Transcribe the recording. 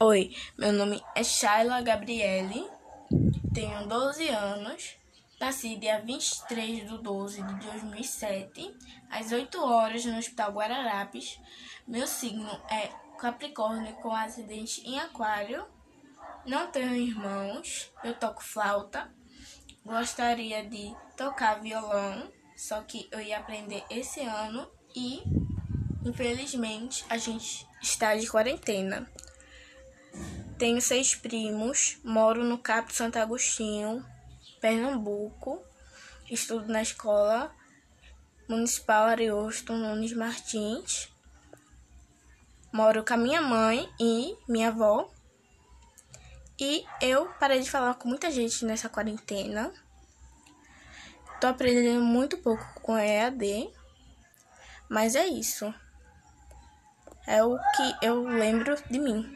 Oi, meu nome é Shayla Gabriele, tenho 12 anos, nasci dia 23 de 12 de 2007, às 8 horas no Hospital Guararapes. Meu signo é Capricórnio com acidente em Aquário. Não tenho irmãos, eu toco flauta. Gostaria de tocar violão, só que eu ia aprender esse ano e infelizmente a gente está de quarentena. Tenho seis primos, moro no Cap Santo Agostinho, Pernambuco. Estudo na escola municipal Ariosto Nunes Martins. Moro com a minha mãe e minha avó. E eu parei de falar com muita gente nessa quarentena. Tô aprendendo muito pouco com EAD. Mas é isso. É o que eu lembro de mim.